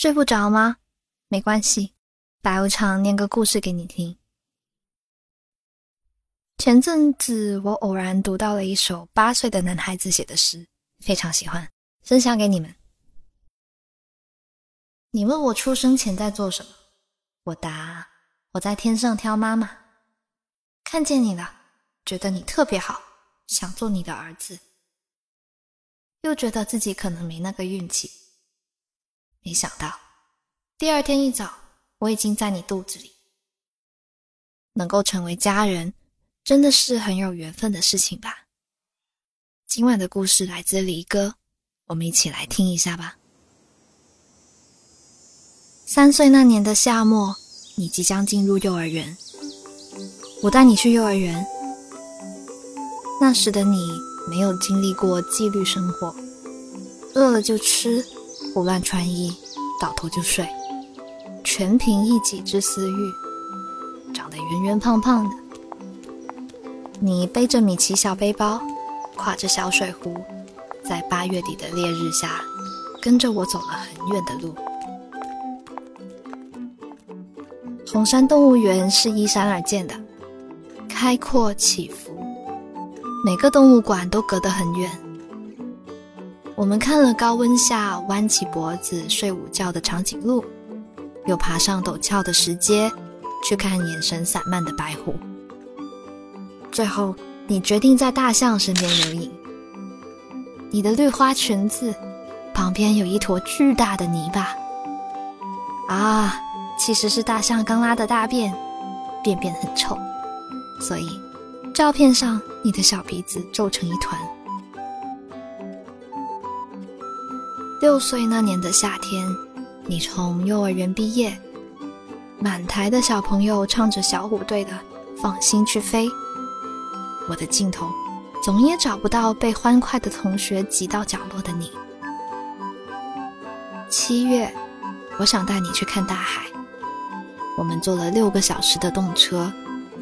睡不着吗？没关系，白无常念个故事给你听。前阵子我偶然读到了一首八岁的男孩子写的诗，非常喜欢，分享给你们。你问我出生前在做什么？我答：我在天上挑妈妈，看见你了，觉得你特别好，想做你的儿子，又觉得自己可能没那个运气。没想到第二天一早，我已经在你肚子里，能够成为家人。真的是很有缘分的事情吧。今晚的故事来自离歌，我们一起来听一下吧。三岁那年的夏末，你即将进入幼儿园，我带你去幼儿园。那时的你没有经历过纪律生活，饿了就吃，胡乱穿衣，倒头就睡，全凭一己之私欲，长得圆圆胖胖的。你背着米奇小背包，挎着小水壶，在八月底的烈日下，跟着我走了很远的路。红山动物园是依山而建的，开阔起伏，每个动物馆都隔得很远。我们看了高温下弯起脖子睡午觉的长颈鹿，又爬上陡峭的石阶，去看眼神散漫的白虎。最后，你决定在大象身边留影。你的绿花裙子旁边有一坨巨大的泥巴，啊，其实是大象刚拉的大便，便便很臭，所以照片上你的小鼻子皱成一团。六岁那年的夏天，你从幼儿园毕业，满台的小朋友唱着小虎队的《放心去飞》。我的镜头总也找不到被欢快的同学挤到角落的你。七月，我想带你去看大海。我们坐了六个小时的动车，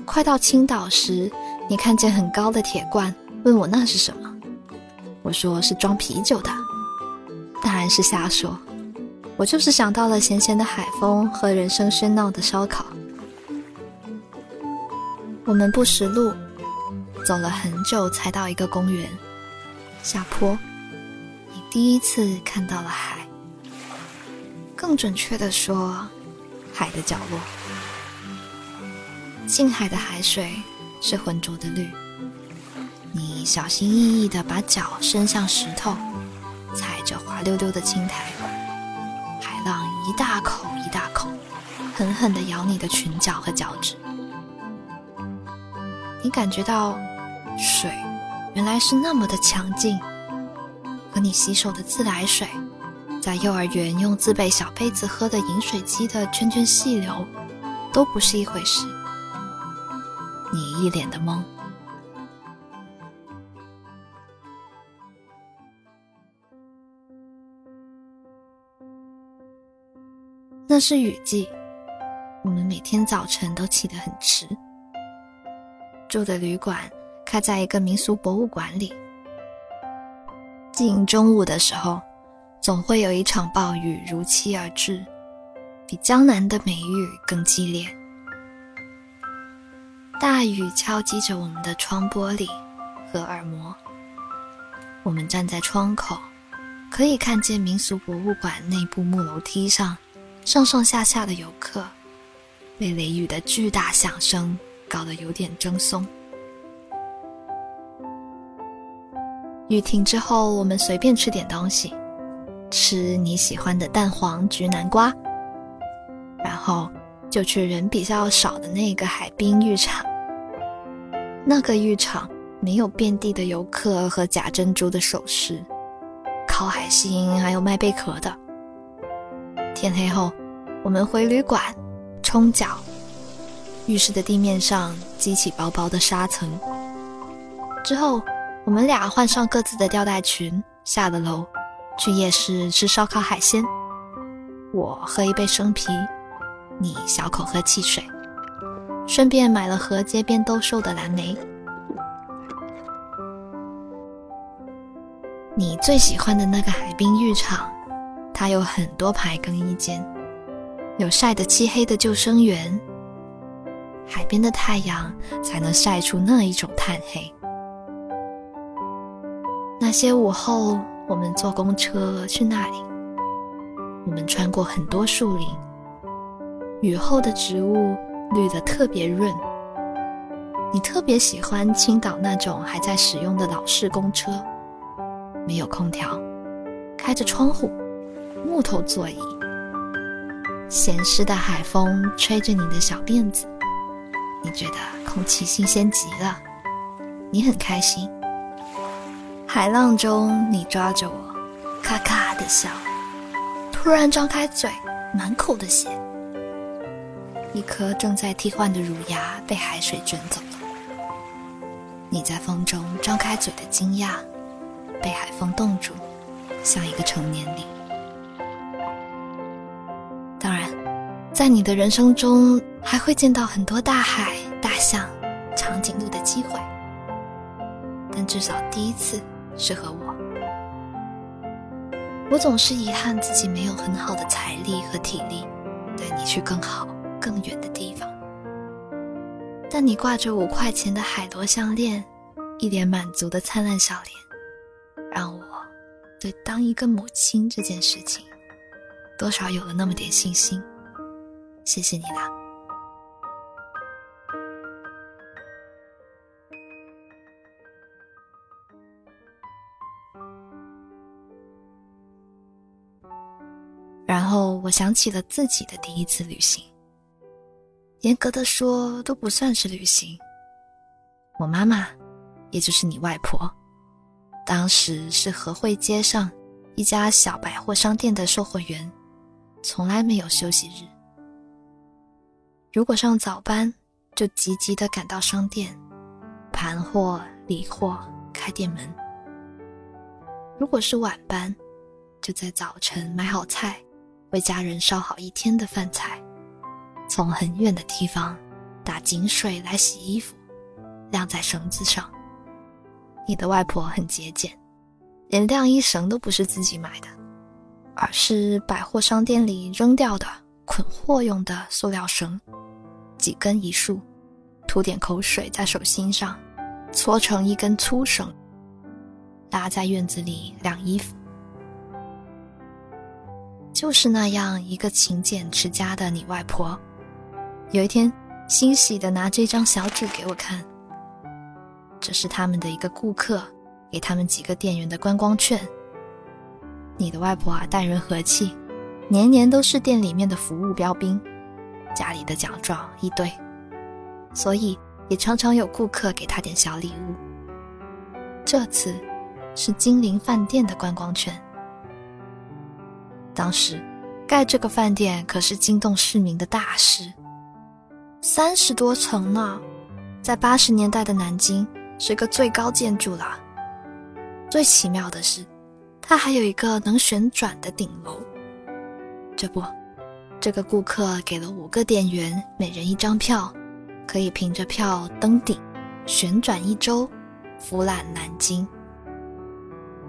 快到青岛时，你看见很高的铁罐，问我那是什么。我说是装啤酒的，是瞎说。我就是想到了咸咸的海风和人声喧闹的烧烤。我们不识路。走了很久才到一个公园，下坡，你第一次看到了海。更准确的说，海的角落。近海的海水是浑浊的绿。你小心翼翼地把脚伸向石头，滑溜溜的青苔，海浪一大口一大口，狠狠地咬你的裙角和脚趾。你感觉到。水原来是那么的强劲，和你洗手的自来水，在幼儿园用自备小杯子喝的饮水机的涓涓细流，都不是一回事。你一脸的懵。是雨季，我们每天早晨都起得很迟，住的旅馆。开在一个民俗博物馆里。近中午的时候，总会有一场暴雨如期而至，比江南的梅雨更激烈。大雨敲击着我们的窗玻璃和耳膜。我们站在窗口，可以看见民俗博物馆内部木楼梯上上上下下的游客，被雷雨的巨大响声搞得有点怔忪。雨停之后，我们随便吃点东西，吃你喜欢的蛋黄焗南瓜，然后就去人比较少的那个海滨浴场。那个浴场没有遍地的游客和假珍珠的首饰，烤海星还有卖贝壳的。天黑后，我们回旅馆冲脚，浴室的地面上积起薄薄的沙层，之后。我们俩换上各自的吊带裙，下了楼，去夜市吃烧烤海鲜。我喝一杯生啤，你小口喝汽水，顺便买了盒街边兜售的蓝莓。你最喜欢的那个海滨浴场，它有很多排更衣间，有晒得漆黑的救生员。海边的太阳才能晒出那一种炭黑。那些午后，我们坐公车去那里。我们穿过很多树林，雨后的植物绿得特别润。你特别喜欢青岛那种还在使用的老式公车，没有空调，开着窗户，木头座椅，咸湿的海风吹着你的小辫子，你觉得空气新鲜极了，你很开心。海浪中，你抓着我，咔咔的笑，突然张开嘴，满口的血，一颗正在替换的乳牙被海水卷走。你在风中张开嘴的惊讶，被海风冻住，像一个成年礼。在你的人生中还会见到很多大海、大象、长颈鹿的机会，但至少第一次是和我。我总是遗憾自己没有很好的财力和体力，带你去更好、更远的地方。但你挂着五块钱的海螺项链，一脸满足的灿烂笑脸，让我对当一个母亲这件事情，多少有了那么点信心。谢谢你啦。然后我想起了自己的第一次旅行。严格的说，都不算是旅行。我妈妈，也就是你外婆，当时是和汇街上一家小百货商店的售货员，从来没有休息日。如果上早班，就急急的赶到商店，盘货、理货、开店门；如果是晚班，就在早晨买好菜，为家人烧好一天的饭菜。从很远的地方打井水来洗衣服，晾在绳子上。你的外婆很节俭，连晾衣绳都不是自己买的，而是百货商店里扔掉的捆货用的塑料绳，几根一束，涂点口水在手心上，搓成一根粗绳，拉在院子里晾衣服。就是那样一个勤俭持家的你外婆。有一天，欣喜的拿这张小纸给我看。这是他们的一个顾客给他们几个店员的观光券。你的外婆啊，待人和气，年年都是店里面的服务标兵，家里的奖状一堆，所以也常常有顾客给他点小礼物。这次是金陵饭店的观光券。当时盖这个饭店可是惊动市民的大事。三十多层呢，在八十年代的南京是个最高建筑了。最奇妙的是，它还有一个能旋转的顶楼。这不，这个顾客给了五个店员每人一张票，可以凭着票登顶，旋转一周，俯览南京，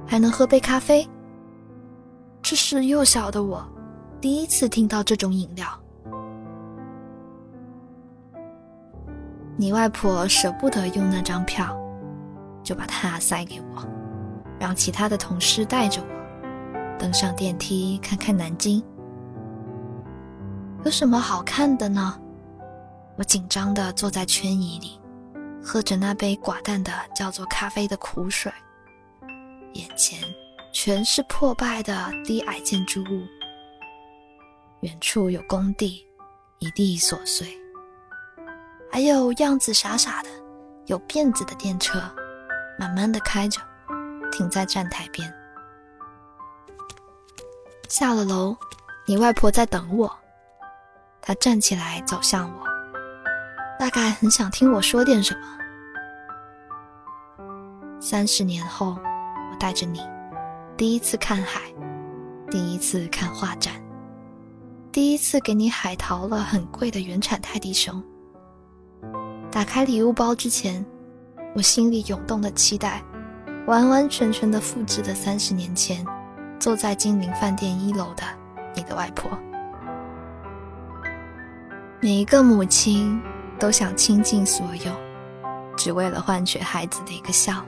还能喝杯咖啡。这是幼小的我第一次听到这种饮料。你外婆舍不得用那张票，就把它塞给我，让其他的同事带着我登上电梯看看南京。有什么好看的呢？我紧张的坐在圈椅里，喝着那杯寡淡的叫做咖啡的苦水，眼前全是破败的低矮建筑物，远处有工地，一地琐碎。还有样子傻傻的、有辫子的电车，慢慢的开着，停在站台边。下了楼，你外婆在等我。他站起来走向我，大概很想听我说点什么。三十年后，我带着你，第一次看海，第一次看画展，第一次给你海淘了很贵的原产泰迪熊。打开礼物包之前，我心里涌动的期待，完完全全的复制了三十年前坐在金陵饭店一楼的你的外婆。每一个母亲都想倾尽所有，只为了换取孩子的一个笑。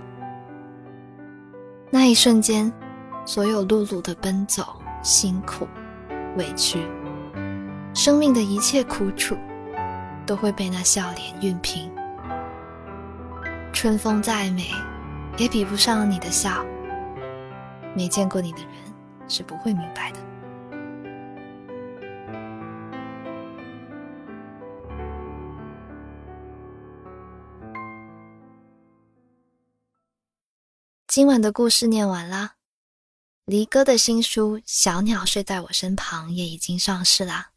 那一瞬间，所有碌碌的奔走、辛苦、委屈，生命的一切苦楚，都会被那笑脸熨平。春风再美，也比不上你的笑。没见过你的人是不会明白的。今晚的故事念完啦，离哥的新书《小鸟睡在我身旁》也已经上市啦。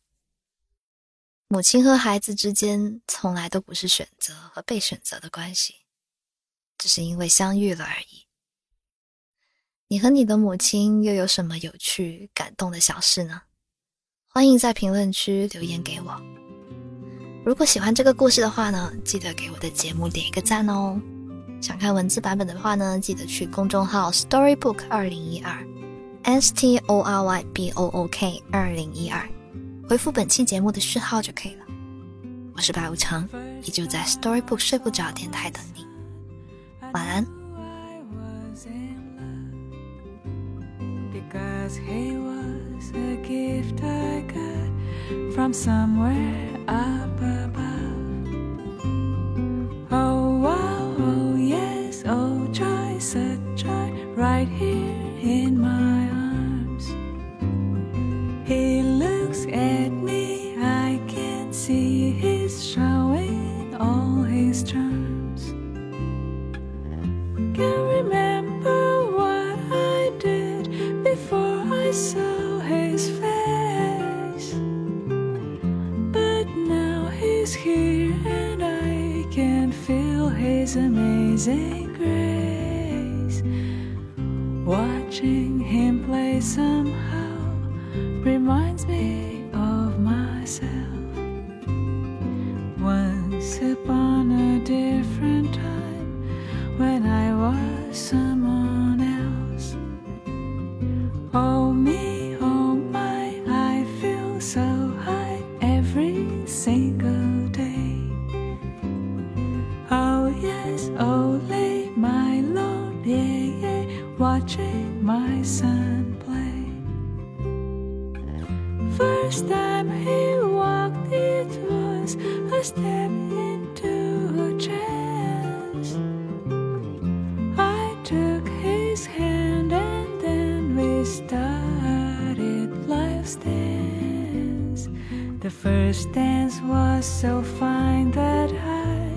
母亲和孩子之间从来都不是选择和被选择的关系，只是因为相遇了而已。你和你的母亲又有什么有趣、感动的小事呢？欢迎在评论区留言给我。如果喜欢这个故事的话呢，记得给我的节目点一个赞哦。想看文字版本的话呢，记得去公众号 Storybook 二零一二，S T O R Y B O O K 二零一二，回复本期节目的序号就可以了。我是白无常，依旧在 Storybook 睡不着电台等你，晚安。right Once upon a different time when I was someone else. Oh, me, oh, my, I feel so high every single day. Oh, yes, oh, lay my Lord, yeah, yeah, watching my son play. First time he walked, it was a step first dance was so fine that I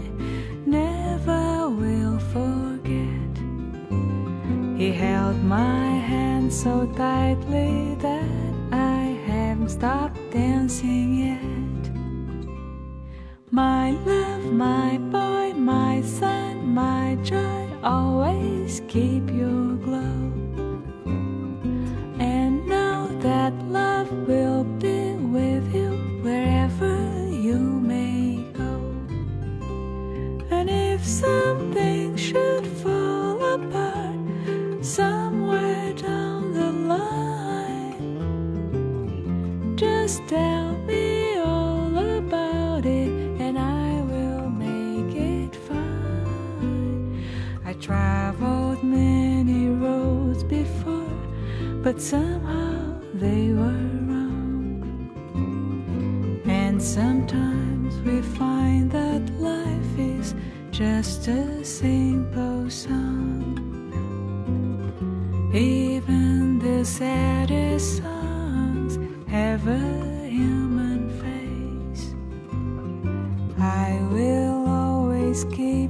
never will forget. He held my hand so tightly that I haven't stopped dancing yet. My love, my boy, my son, my joy, always keep your glow. Tell me all about it and I will make it fine. I traveled many roads before, but somehow they were wrong. And sometimes we find that life is just a simple song. Even the saddest songs a human face. I will always keep